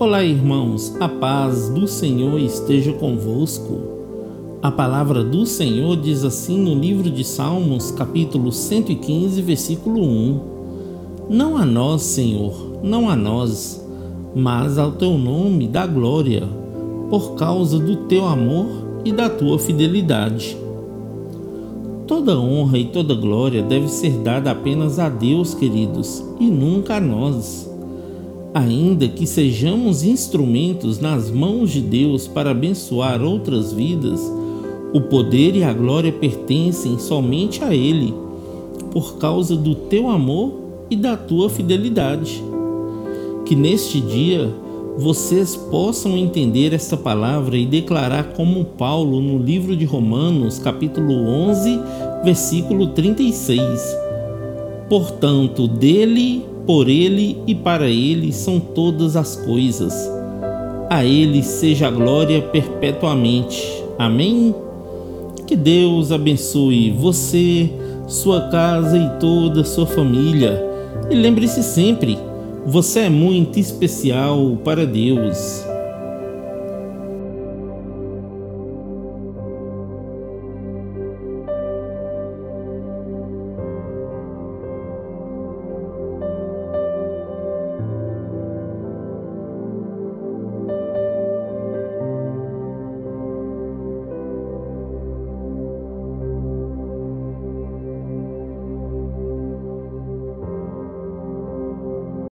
Olá, irmãos, a paz do Senhor esteja convosco. A palavra do Senhor diz assim no livro de Salmos, capítulo 115, versículo 1: Não a nós, Senhor, não a nós, mas ao teu nome dá glória, por causa do teu amor e da tua fidelidade. Toda honra e toda glória deve ser dada apenas a Deus, queridos, e nunca a nós ainda que sejamos instrumentos nas mãos de Deus para abençoar outras vidas, o poder e a glória pertencem somente a Ele, por causa do teu amor e da tua fidelidade. Que neste dia vocês possam entender esta palavra e declarar como Paulo no livro de Romanos, capítulo 11, versículo 36. Portanto, dele por ele e para ele são todas as coisas. A ele seja a glória perpetuamente. Amém? Que Deus abençoe você, sua casa e toda a sua família. E lembre-se sempre, você é muito especial para Deus.